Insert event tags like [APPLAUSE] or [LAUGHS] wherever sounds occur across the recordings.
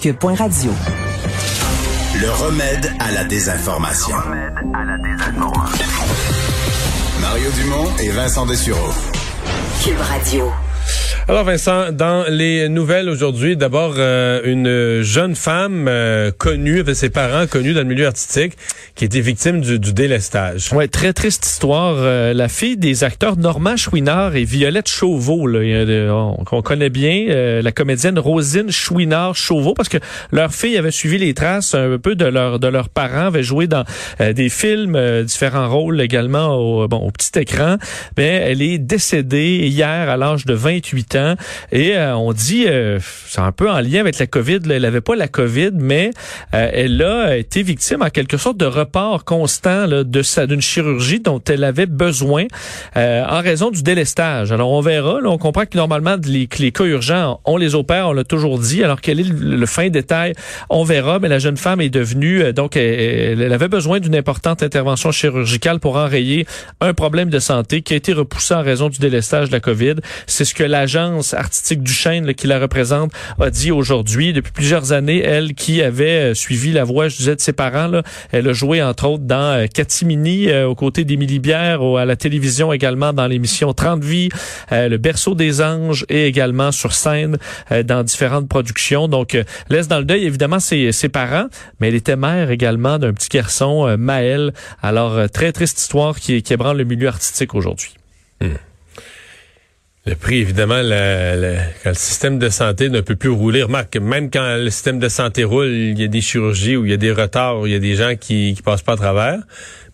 cube.radio. Le remède à la désinformation. Le remède à la désinformation. Mario Dumont et Vincent Dessureau. Cube Radio. Alors Vincent, dans les nouvelles aujourd'hui, d'abord euh, une jeune femme euh, connue, avec ses parents connus dans le milieu artistique, qui était victime du, délestage. Ouais, très triste histoire. Euh, la fille des acteurs Normand Chouinard et Violette Chauveau, qu'on connaît bien, la comédienne Rosine Chouinard-Chauveau, parce que leur fille avait suivi les traces un peu de, leur, de leurs parents, avait joué dans des films, différents rôles également au, bon, au petit écran. Mais elle est décédée hier à l'âge de 28 ans et euh, on dit, euh, c'est un peu en lien avec la COVID, elle n'avait pas la COVID, mais euh, elle a été victime en quelque sorte de report constant là, de sa d'une chirurgie dont elle avait besoin en raison du délestage. Alors on verra, là, on comprend que normalement les, les cas urgents, on les opère, on l'a toujours dit. Alors quel est le, fin détail, on verra. Mais la jeune femme est devenue, donc elle, elle avait besoin d'une importante intervention chirurgicale pour enrayer un problème de santé qui a été repoussé en raison du délestage de la COVID. C'est ce que l'agent artistique du Chêne qui la représente a dit aujourd'hui. Depuis plusieurs années, elle qui avait euh, suivi la voix, je disais, de ses parents, là, elle a joué entre autres dans euh, Catimini, euh, aux côtés d'Émilie Bière, à la télévision également dans l'émission 30 vies, Le berceau des anges et également sur scène dans différentes productions. Donc, laisse dans le deuil évidemment ses, ses parents, mais elle était mère également d'un petit garçon, Maël. Alors, très triste histoire qui, qui ébranle le milieu artistique aujourd'hui. Hmm. Le prix, évidemment, le, quand le système de santé ne peut plus rouler. Remarque, même quand le système de santé roule, il y a des chirurgies où il y a des retards, il y a des gens qui, qui passent pas à travers.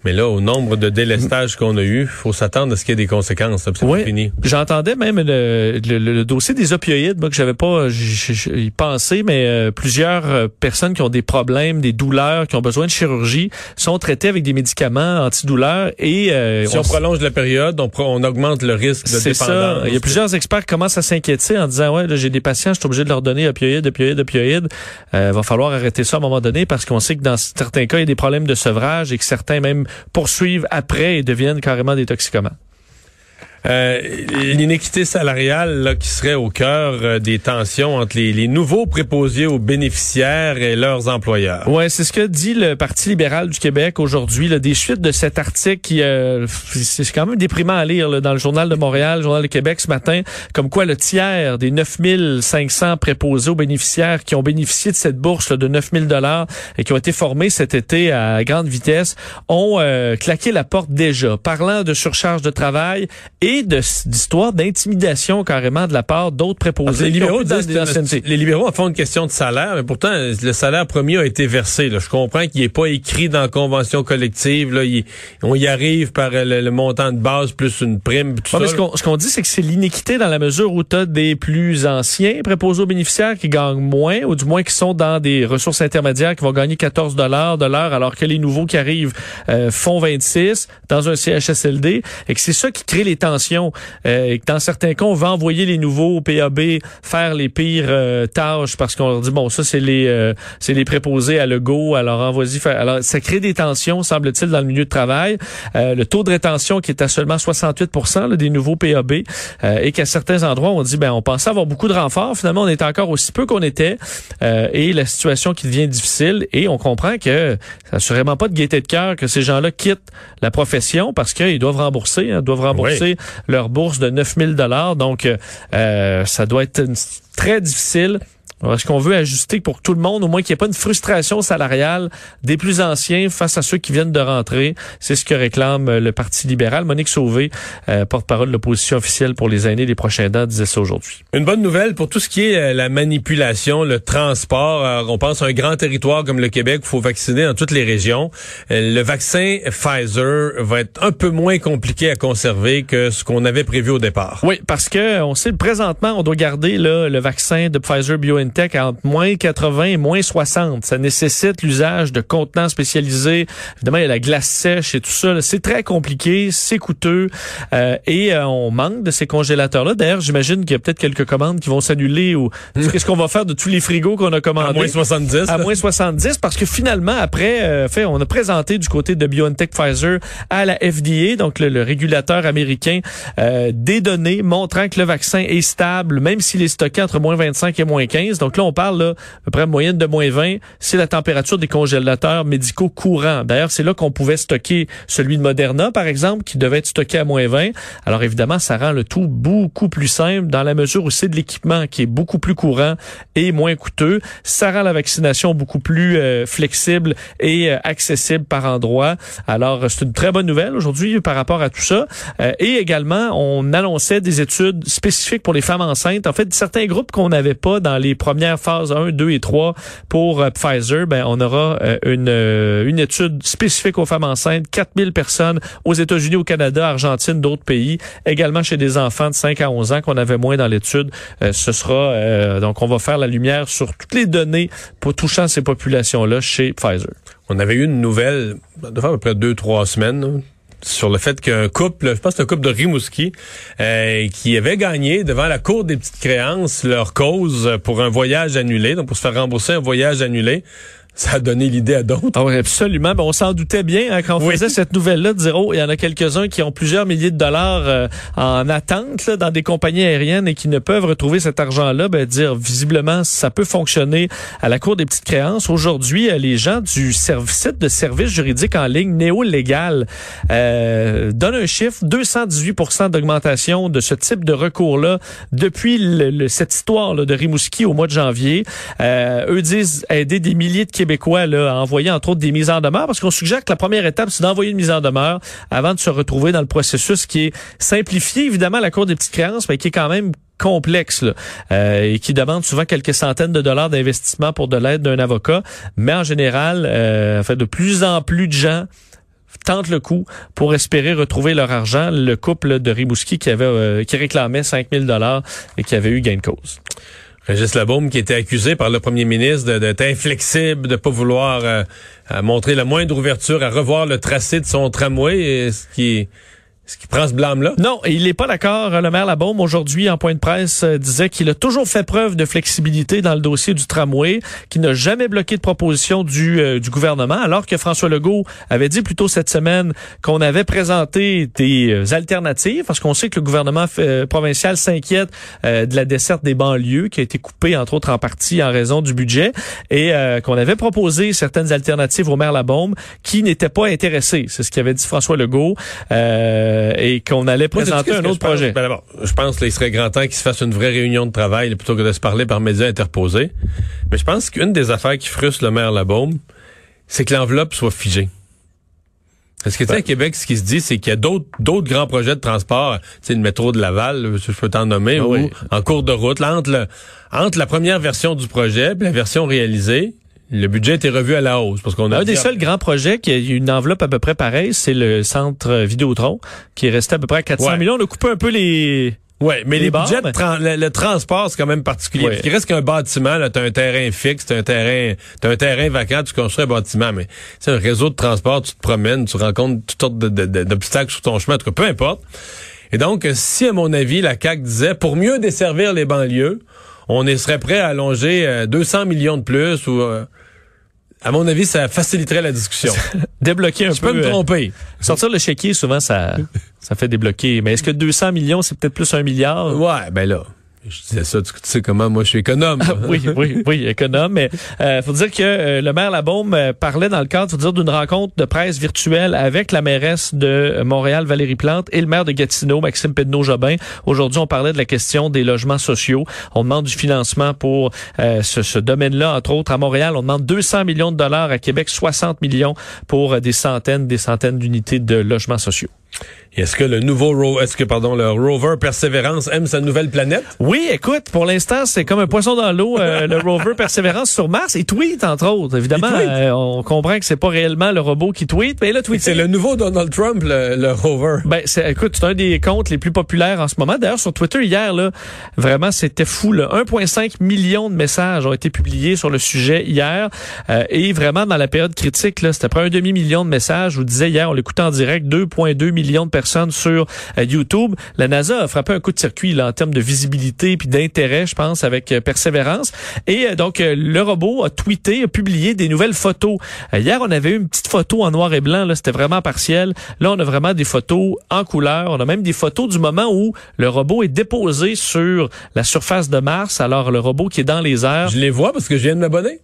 Mais là, au nombre de délestages qu'on a eu, faut s'attendre à ce qu'il y ait des conséquences. Oui, fini. J'entendais même le, le, dossier des opioïdes, moi que j'avais pas y pensé, mais euh, plusieurs euh, personnes qui ont des problèmes, des douleurs, qui ont besoin de chirurgie, sont traitées avec des médicaments antidouleurs et euh, si on, prolonge la période, on, on augmente le risque de dépendance. Ça. Il y a plusieurs experts qui commencent à s'inquiéter en disant ouais, j'ai des patients, je suis obligé de leur donner opioïdes, opioïdes, opioïdes. Euh, va falloir arrêter ça à un moment donné parce qu'on sait que dans certains cas, il y a des problèmes de sevrage et que certains même poursuivent après et deviennent carrément des toxicomanes. Euh, l'inéquité salariale là, qui serait au cœur euh, des tensions entre les, les, nouveaux préposés aux bénéficiaires et leurs employeurs. Ouais, c'est ce que dit le Parti libéral du Québec aujourd'hui. Des suites de cet article qui euh, c'est quand même déprimant à lire là, dans le journal de Montréal, le journal de Québec ce matin, comme quoi le tiers des 9500 préposés aux bénéficiaires qui ont bénéficié de cette bourse là, de 9000 dollars et qui ont été formés cet été à grande vitesse ont claqué la porte déjà, parlant de surcharge de travail et d'histoires d'intimidation carrément de la part d'autres préposés. Les libéraux, les libéraux font une question de salaire, mais pourtant le salaire premier a été versé. Je comprends qu'il n'est pas écrit dans la convention collective. Là, on y arrive par le, montant de base plus une prime. Tout ça, ce qu'on dit, c'est que c'est l'iniquité dans la mesure où tu as des plus anciens préposés aux bénéficiaires qui gagnent moins, ou du moins qui sont dans des ressources intermédiaires qui vont gagner 14 dollars de l'heure, alors que les nouveaux qui arrivent euh, font 26 dans un CHSLD, et que c'est ça qui crée les tensions euh, et que dans certains cas, on va envoyer les nouveaux au PAB faire les pires euh, tâches parce qu'on leur dit bon ça c'est les euh, c'est les préposés à Lego alors envoyez faire alors ça crée des tensions semble-t-il dans le milieu de travail. Le taux de rétention qui est à seulement 68% des nouveaux PAB et qu'à certains endroits on dit ben on pensait avoir beaucoup de renforts. Finalement on est encore aussi peu qu'on était et la situation qui devient difficile et on comprend que c'est assurément pas de gaieté de cœur que ces gens-là quittent la profession parce qu'ils doivent rembourser hein, doivent rembourser leur bourse de 9000 dollars. Donc, euh, euh, ça doit être très difficile est-ce qu'on veut ajuster pour tout le monde, au moins qu'il n'y ait pas une frustration salariale des plus anciens face à ceux qui viennent de rentrer? C'est ce que réclame euh, le Parti libéral. Monique Sauvé, euh, porte-parole de l'opposition officielle pour les aînés des prochains dents, disait ça aujourd'hui. Une bonne nouvelle pour tout ce qui est euh, la manipulation, le transport. on pense à un grand territoire comme le Québec, il faut vacciner dans toutes les régions. le vaccin Pfizer va être un peu moins compliqué à conserver que ce qu'on avait prévu au départ. Oui, parce que on sait présentement, on doit garder là, le vaccin de Pfizer BioNTech entre moins 80 et moins 60. Ça nécessite l'usage de contenants spécialisés. Évidemment, il y a la glace sèche et tout ça. C'est très compliqué, c'est coûteux euh, et euh, on manque de ces congélateurs-là. D'ailleurs, j'imagine qu'il y a peut-être quelques commandes qui vont s'annuler ou [LAUGHS] qu'est-ce qu'on va faire de tous les frigos qu'on a commandés? À moins 70. À moins 70 parce que finalement, après, euh, fait, on a présenté du côté de BioNTech Pfizer à la FDA, donc le, régulateur américain, des données montrant que le vaccin est stable, même s'il est stocké entre moins 25 et moins 15 Donc là, on parle à peu près moyenne de moins 20. C'est la température des congélateurs médicaux courants. D'ailleurs, c'est là qu'on pouvait stocker celui de Moderna, par exemple, qui devait être stocké à moins 20. Alors évidemment, ça rend le tout beaucoup plus simple dans la mesure où c'est de l'équipement qui est beaucoup plus courant et moins coûteux. Ça rend la vaccination beaucoup plus euh, flexible et euh, accessible par endroit. Alors, c'est une très bonne nouvelle aujourd'hui par rapport à tout ça. Euh, et également, on annonçait des études spécifiques pour les femmes enceintes. En fait, certains groupes qu'on n'avait pas dans les premières phases 1, 2 et 3 pour Pfizer, ben, on aura une, une étude spécifique aux femmes enceintes, 4000 personnes aux États-Unis, au Canada, Argentine, d'autres pays, également chez des enfants de 5 à 11 ans qu'on avait moins dans l'étude. ce sera donc on va faire la lumière sur toutes les données pour touchant ces populations-là chez Pfizer. On avait eu une nouvelle, de à peu près deux, trois semaines, sur le fait qu'un couple, je pense que couple de Rimouski, euh, qui avait gagné devant la Cour des petites créances leur cause pour un voyage annulé, donc pour se faire rembourser un voyage annulé ça a donné l'idée à d'autres. Ah oui, absolument. Ben, on s'en doutait bien hein, quand on faisait cette nouvelle-là de dire, oh, il y en a quelques-uns qui ont plusieurs milliers de dollars euh, en attente là, dans des compagnies aériennes et qui ne peuvent retrouver cet argent-là. Ben, dire, visiblement, ça peut fonctionner à la Cour des petites créances. Aujourd'hui, euh, les gens du site de services juridiques en ligne néo-légal euh, donnent un chiffre, 218% d'augmentation de ce type de recours-là depuis le, cette histoire là, de Rimouski au mois de janvier. Euh, eux disent aider des milliers de Québécois québécois là, envoyé entre autres des mises en demeure parce qu'on suggère que la première étape, c'est d'envoyer une mise en demeure avant de se retrouver dans le processus qui est simplifié, évidemment, la Cour des petites créances, mais qui est quand même complexe euh, et qui demande souvent quelques centaines de dollars d'investissement pour de l'aide d'un avocat. Mais en général, euh, en fait, de plus en plus de gens tentent le coup pour espérer retrouver leur argent. Le couple de Rimouski qui avait euh, qui réclamait 5000 dollars et qui avait eu gain de cause. Régis Labaume qui était accusé par le premier ministre d'être inflexible, de pas vouloir euh, montrer la moindre ouverture à revoir le tracé de son tramway, ce qui qu'il prend ce blâme-là? Non, il n'est pas d'accord. Le maire Labaume, aujourd'hui, en point de presse, euh, disait qu'il a toujours fait preuve de flexibilité dans le dossier du tramway, qu'il n'a jamais bloqué de proposition du, euh, gouvernement, alors que François Legault avait dit plus tôt cette semaine qu'on avait présenté des euh, alternatives, parce qu'on sait que le gouvernement provincial s'inquiète de la desserte des banlieues, qui a été coupée, entre autres, en partie en raison du budget, et qu'on avait proposé certaines alternatives au maire Labaume qui n'étaient pas intéressés. C'est ce qu'avait dit François Legault. Et qu'on allait présenter un autre projet. Ben je pense qu'il serait grand temps qu'il se fasse une vraie réunion de travail plutôt que de se parler par médias interposés. Mais je pense qu'une des affaires qui frustre le maire Labaume, c'est que l'enveloppe soit figée. Parce que, tu sais, à Québec, ce qui se dit, c'est qu'il y a d'autres, d'autres grands projets de transport, tu sais, le métro de Laval, je peux t'en nommer, ah ou en cours de route, là, entre, entre la première version du projet et la version réalisée, le budget était revu à la hausse parce qu'on a un des seuls grands projets qui a une enveloppe à peu près pareille, c'est le centre Vidéotron qui est resté à peu près à 400 millions. On a coupé un peu les Ouais, mais les, budgets, le, transport, c'est quand même particulier. Qu'il reste qu'un bâtiment, là, t'as un terrain fixe, t'as un terrain, t'as un terrain vacant, tu construis un bâtiment, mais c'est un réseau de transport, tu te promènes, tu rencontres toutes sortes d'obstacles sur ton chemin, en tout cas, peu importe. Et donc, si, à mon avis, la CAQ disait, pour mieux desservir les banlieues, on serait prêt à allonger 200 euh, millions de plus ou euh, à mon avis, ça faciliterait la discussion. [LAUGHS] débloquer un peu. Je peux me euh, tromper. sortir le chéquier, souvent, ça, ça fait débloquer. Mais est-ce que 200 millions, c'est peut-être plus un milliard? Ouais, ben là. Je disais ça, tu sais comment moi je suis économe. [LAUGHS] Oui, oui, oui, économe. Mais euh, faut dire que euh, le maire Labaume euh, parlait dans le cadre, faut dire, d'une rencontre de presse virtuelle avec la mairesse de Montréal, Valérie Plante, et le maire de Gatineau, Maxime Pedneau-Jobin. Aujourd'hui, on parlait de la question des logements sociaux. On demande du financement pour euh, ce, ce domaine-là, entre autres. À Montréal, on demande 200 millions de dollars. À Québec, 60 millions pour des centaines, des centaines d'unités de logements sociaux. Est-ce que le nouveau est-ce que pardon le rover Persévérance aime sa nouvelle planète? Oui, écoute, pour l'instant, c'est comme un poisson dans l'eau euh, le rover [LAUGHS] Persévérance sur Mars et tweet entre autres. Évidemment, euh, on comprend que c'est pas réellement le robot qui tweet, mais là tweet C'est le nouveau Donald Trump le, rover. Ben c'est écoute, c'est un des comptes les plus populaires en ce moment. D'ailleurs sur Twitter hier là, vraiment c'était fou 1.5 million de messages ont été publiés sur le sujet hier euh, et vraiment dans la période critique là, c'était près un demi million de messages. Je vous disais hier, on l'écoutait en direct 2.2 million de personnes sur euh, YouTube. La NASA a frappé un coup de circuit là, en termes de visibilité puis d'intérêt, je pense, avec euh, persévérance. Et donc, le robot a tweeté, a publié des nouvelles photos. hier, on avait eu une petite photo en noir et blanc. Là, c'était vraiment partiel. Là, on a vraiment des photos en couleur. On a même des photos du moment où le robot est déposé sur la surface de Mars. Alors, le robot qui est dans les airs. Je les vois parce que je viens de m'abonner.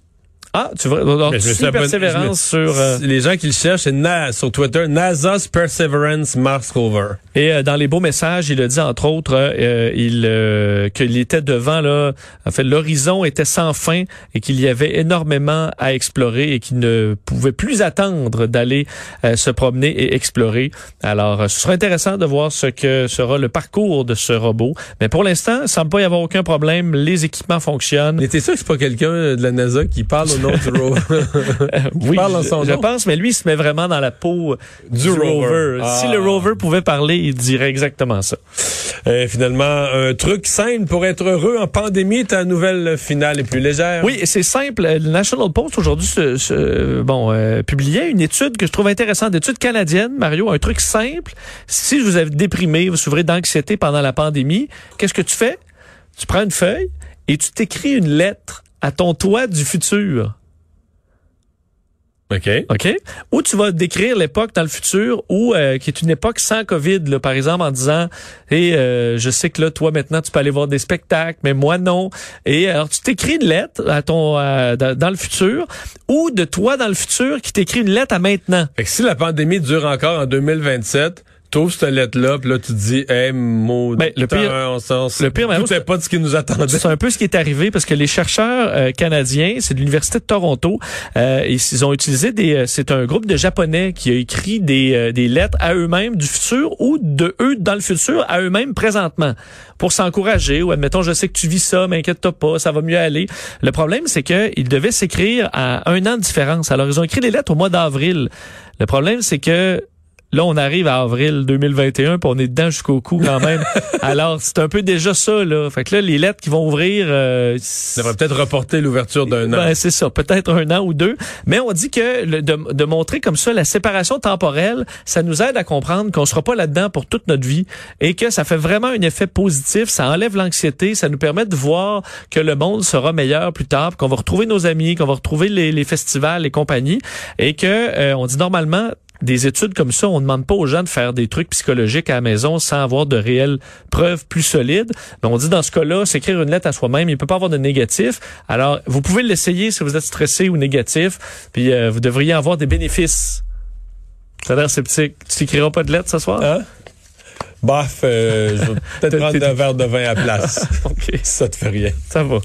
Ah, tu vois, donc, je persévérance sur... Euh, les gens qui le cherchent, c'est sur Twitter, NASA's Perseverance Mars Rover. Et euh, dans les beaux messages, il a dit, entre autres, euh, il qu'il était devant, là, en fait, l'horizon était sans fin et qu'il y avait énormément à explorer et qu'il ne pouvait plus attendre d'aller se promener et explorer. Alors, ce sera intéressant de voir ce que sera le parcours de ce robot. Mais pour l'instant, il semble pas y avoir aucun problème. Les équipements fonctionnent. Mais t'es sûr que c'est pas quelqu'un de la NASA qui parle au [LAUGHS] oui, je, pense, mais lui, il se met vraiment dans la peau du, rover. Si le ah. rover pouvait parler, il dirait exactement ça. Euh, finalement, un truc simple pour être heureux en pandémie, ta nouvelle finale est plus légère. Oui, c'est simple. Le National Post aujourd'hui bon euh, publiait une étude que je trouve intéressante, étude canadienne, Mario, un truc simple. Si vous avez déprimé, vous souffrez d'anxiété pendant la pandémie, qu'est-ce que tu fais? Tu prends une feuille et tu t'écris une lettre à ton toit du futur. OK. OK? Ou tu vas décrire l'époque dans le futur où euh, qui est une époque sans Covid, là, par exemple, en disant Et euh, je sais que là, toi, maintenant, tu peux aller voir des spectacles, mais moi non. Et alors, tu t'écris une lettre à ton dans, le futur, ou de toi dans le futur qui t'écrit une lettre à maintenant. Fait que si la pandémie dure encore en 2027, trouves cette lettre-là, puis là, tu te dis, hey, maudit, ben, le pire, on, le pire, c'est pas de ce qui nous attendait. C'est un peu ce qui est arrivé parce que les chercheurs euh, canadiens, c'est de l'université de Toronto, euh, ils ont utilisé des, euh, c'est un groupe de japonais qui a écrit des, euh, des lettres à eux-mêmes du futur ou de eux dans le futur à eux-mêmes présentement pour s'encourager ou admettons, je sais que tu vis ça, mais inquiète-toi pas, ça va mieux aller. Le problème, c'est que ils devaient s'écrire à un an de différence. Alors, ils ont écrit les lettres au mois d'avril. Le problème, c'est que Là, on arrive à avril 2021, puis on est dedans jusqu'au cou quand même. [LAUGHS] Alors, c'est un peu déjà ça, là. Fait que là, les lettres qui vont ouvrir... Euh, ça va peut-être reporter l'ouverture d'un an. Ben, c'est ça, peut-être un an ou deux. Mais on dit que de, de, montrer comme ça la séparation temporelle, ça nous aide à comprendre qu'on sera pas là-dedans pour toute notre vie et que ça fait vraiment un effet positif, ça enlève l'anxiété, ça nous permet de voir que le monde sera meilleur plus tard, qu'on va retrouver nos amis, qu'on va retrouver les, les festivals, les compagnies, et que euh, on dit normalement des études comme ça, on ne demande pas aux gens de faire des trucs psychologiques à la maison sans avoir de réelles preuves plus solides. Mais on dit dans ce cas-là, s'écrire une lettre à soi-même, il peut pas avoir de négatif. Alors, vous pouvez l'essayer si vous êtes stressé ou négatif, puis euh, vous devriez avoir des bénéfices. Ça a l'air sceptique. Tu t'écriras pas de lettre ce soir? Hein? Bof, euh, je vais [LAUGHS] peut-être prendre un verre de vin à place. [LAUGHS] OK. Ça te fait rien. Ça va.